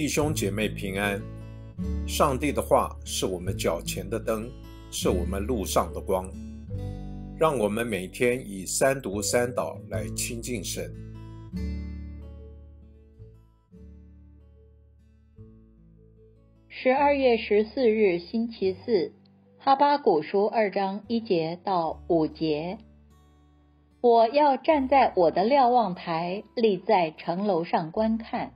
弟兄姐妹平安。上帝的话是我们脚前的灯，是我们路上的光。让我们每天以三读三祷来亲近神。十二月十四日，星期四，哈巴古书二章一节到五节。我要站在我的瞭望台，立在城楼上观看。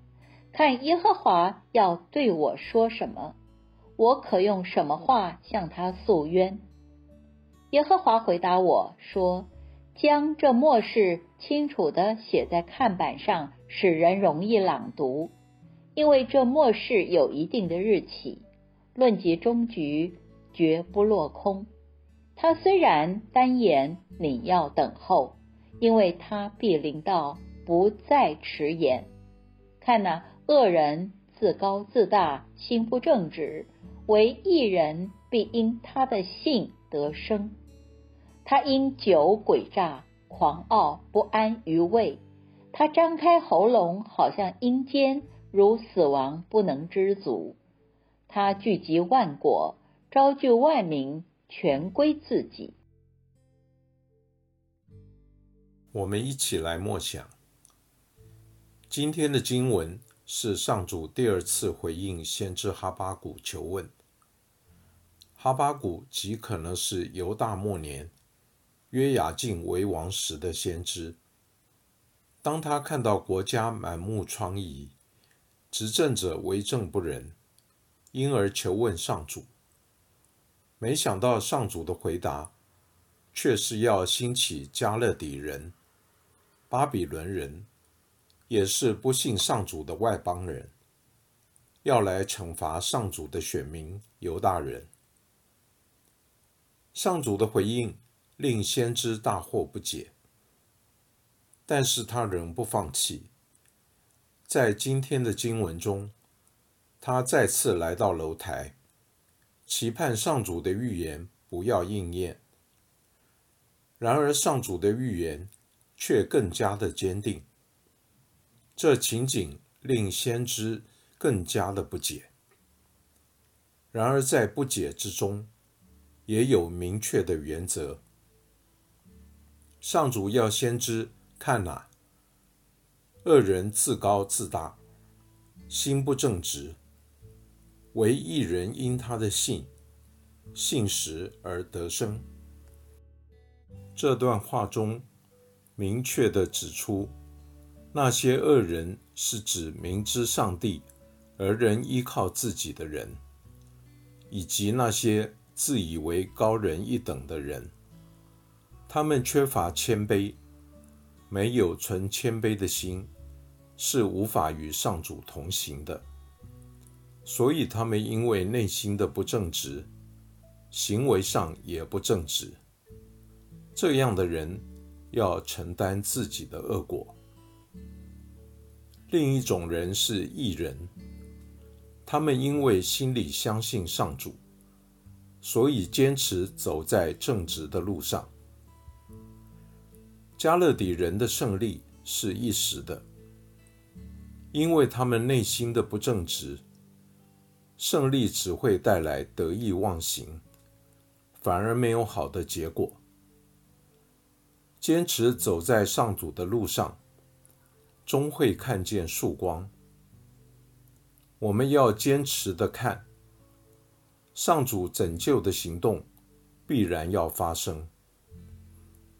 看耶和华要对我说什么，我可用什么话向他诉冤？耶和华回答我说：“将这末世清楚的写在看板上，使人容易朗读。因为这末世有一定的日期，论及终局，绝不落空。他虽然单言，你要等候，因为他必临到，不再迟延。看哪。”恶人自高自大，心不正直；为义人必因他的性得生。他因酒诡诈、狂傲、不安于位。他张开喉咙，好像阴间，如死亡不能知足。他聚集万国，招聚万民，全归自己。我们一起来默想今天的经文。是上主第二次回应先知哈巴谷求问。哈巴谷极可能是犹大末年约雅敬为王时的先知。当他看到国家满目疮痍，执政者为政不仁，因而求问上主。没想到上主的回答，却是要兴起加勒底人、巴比伦人。也是不信上主的外邦人，要来惩罚上主的选民犹大人。上主的回应令先知大惑不解，但是他仍不放弃。在今天的经文中，他再次来到楼台，期盼上主的预言不要应验。然而上主的预言却更加的坚定。这情景令先知更加的不解。然而，在不解之中，也有明确的原则。上主要先知看哪，恶人自高自大，心不正直，唯一人因他的信，信实而得生。这段话中明确的指出。那些恶人是指明知上帝而仍依靠自己的人，以及那些自以为高人一等的人。他们缺乏谦卑，没有存谦卑的心，是无法与上主同行的。所以，他们因为内心的不正直，行为上也不正直。这样的人要承担自己的恶果。另一种人是异人，他们因为心里相信上主，所以坚持走在正直的路上。加勒底人的胜利是一时的，因为他们内心的不正直，胜利只会带来得意忘形，反而没有好的结果。坚持走在上主的路上。终会看见曙光。我们要坚持的看，上主拯救的行动必然要发生。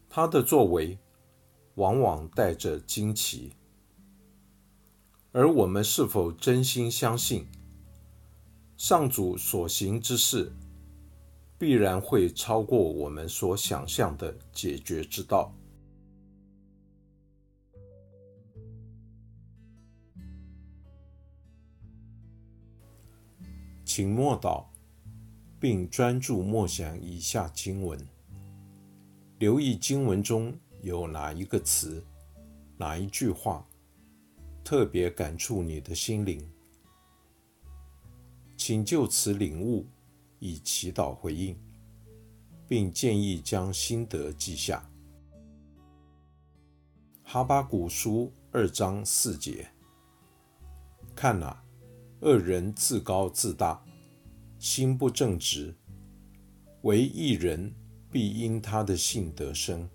他的作为往往带着惊奇，而我们是否真心相信，上主所行之事必然会超过我们所想象的解决之道？请默祷，并专注默想以下经文，留意经文中有哪一个词、哪一句话特别感触你的心灵。请就此领悟，以祈祷回应，并建议将心得记下。哈巴古书二章四节，看哪。恶人自高自大，心不正直。为一人必因他的性得生。